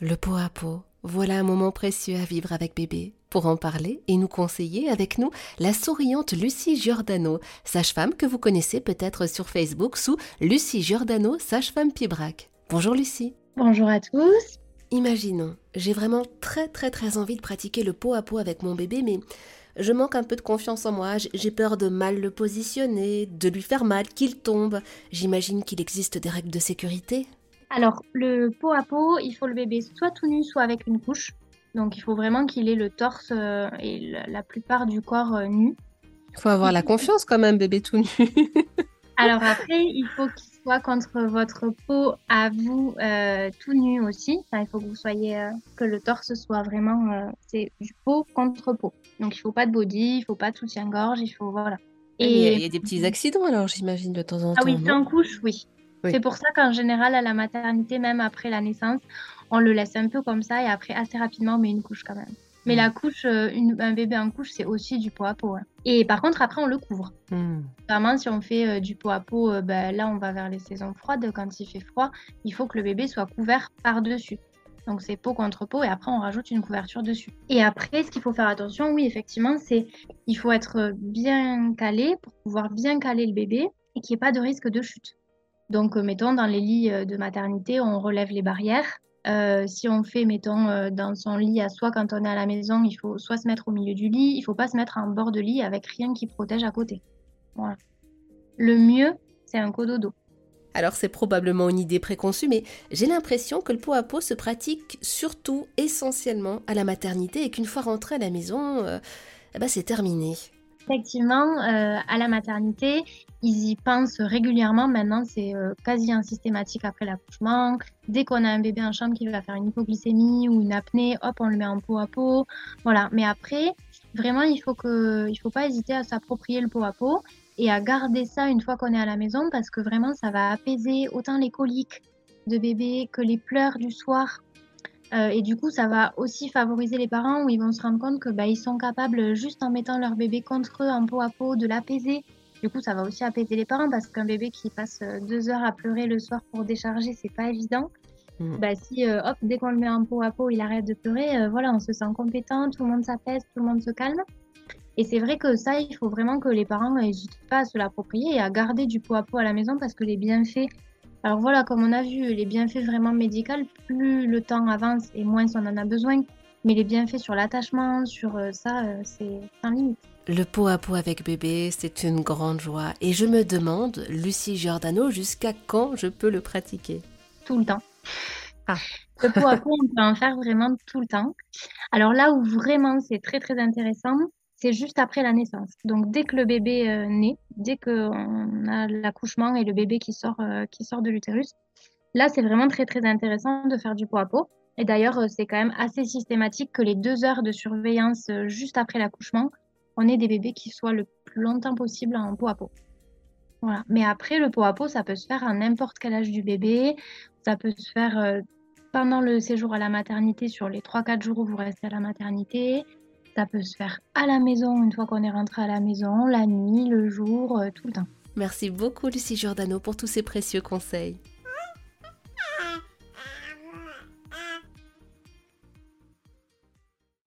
Le pot à pot, voilà un moment précieux à vivre avec bébé. Pour en parler et nous conseiller avec nous, la souriante Lucie Giordano, sage-femme que vous connaissez peut-être sur Facebook sous Lucie Giordano, sage-femme Pibrac. Bonjour Lucie. Bonjour à tous. Imaginons, j'ai vraiment très très très envie de pratiquer le pot à pot avec mon bébé, mais je manque un peu de confiance en moi, j'ai peur de mal le positionner, de lui faire mal, qu'il tombe. J'imagine qu'il existe des règles de sécurité. Alors, le pot à pot, il faut le bébé soit tout nu, soit avec une couche. Donc, il faut vraiment qu'il ait le torse euh, et la plupart du corps euh, nu. Il faut avoir la confiance quand même, bébé tout nu. Alors après, il faut qu'il soit contre votre peau à vous euh, tout nu aussi. il faut que vous soyez que le torse soit vraiment c'est du peau contre peau. Donc il faut pas de body, il faut pas de soutien-gorge, il faut voilà. Et il y, a des petits accidents alors j'imagine de temps en temps. Ah oui, sans couche, oui. C'est pour ça qu'en général, à la maternité, même après la naissance, on le laisse un peu comme ça et après, assez rapidement, on met une couche quand même. Mais mm. la couche, euh, un bébé en couche, c'est aussi du pot à pot. Hein. Et par contre, après, on le couvre. Mm. Vraiment, si on fait euh, du pot à pot, euh, ben, là, on va vers les saisons froides. Quand il fait froid, il faut que le bébé soit couvert par-dessus. Donc, c'est peau contre peau et après, on rajoute une couverture dessus. Et après, ce qu'il faut faire attention, oui, effectivement, c'est il faut être bien calé pour pouvoir bien caler le bébé et qu'il n'y ait pas de risque de chute. Donc, euh, mettons, dans les lits euh, de maternité, on relève les barrières. Euh, si on fait, mettons, dans son lit à soi, quand on est à la maison, il faut soit se mettre au milieu du lit, il ne faut pas se mettre en bord de lit avec rien qui protège à côté. Voilà. Le mieux, c'est un cododo. Alors c'est probablement une idée préconçue, mais j'ai l'impression que le pot à pot se pratique surtout essentiellement à la maternité et qu'une fois rentré à la maison, eh ben, c'est terminé. Effectivement, à la maternité, ils y pensent régulièrement. Maintenant, c'est euh, quasi systématique après l'accouchement. Dès qu'on a un bébé en chambre qui va faire une hypoglycémie ou une apnée, hop, on le met en pot à pot. Voilà. Mais après, vraiment, il faut que, il faut pas hésiter à s'approprier le pot à pot et à garder ça une fois qu'on est à la maison parce que vraiment, ça va apaiser autant les coliques de bébé que les pleurs du soir. Euh, et du coup, ça va aussi favoriser les parents où ils vont se rendre compte que bah, ils sont capables, juste en mettant leur bébé contre eux en pot à pot, de l'apaiser du coup, ça va aussi apaiser les parents parce qu'un bébé qui passe euh, deux heures à pleurer le soir pour décharger, c'est pas évident. Mm. Bah, si euh, hop, dès qu'on le met en pot à pot, il arrête de pleurer, euh, voilà, on se sent compétent, tout le monde s'apaise, tout le monde se calme. Et c'est vrai que ça, il faut vraiment que les parents n'hésitent pas à se l'approprier et à garder du pot à pot à la maison parce que les bienfaits, alors voilà, comme on a vu, les bienfaits vraiment médicaux, plus le temps avance et moins on en a besoin. Mais les bienfaits sur l'attachement, sur ça, c'est sans limite. Le pot à pot avec bébé, c'est une grande joie. Et je me demande, Lucie Giordano, jusqu'à quand je peux le pratiquer? Tout le temps. Ah. Le pot à pot, on peut en faire vraiment tout le temps. Alors là où vraiment c'est très très intéressant, c'est juste après la naissance. Donc dès que le bébé euh, naît, dès qu'on a l'accouchement et le bébé qui sort, euh, qui sort de l'utérus, là c'est vraiment très très intéressant de faire du pot à pot. Et d'ailleurs, euh, c'est quand même assez systématique que les deux heures de surveillance juste après l'accouchement, on est des bébés qui soient le plus longtemps possible en peau à peau. Voilà. Mais après, le pot à peau, ça peut se faire à n'importe quel âge du bébé. Ça peut se faire pendant le séjour à la maternité, sur les 3-4 jours où vous restez à la maternité. Ça peut se faire à la maison, une fois qu'on est rentré à la maison, la nuit, le jour, euh, tout le temps. Merci beaucoup, Lucie Giordano, pour tous ces précieux conseils.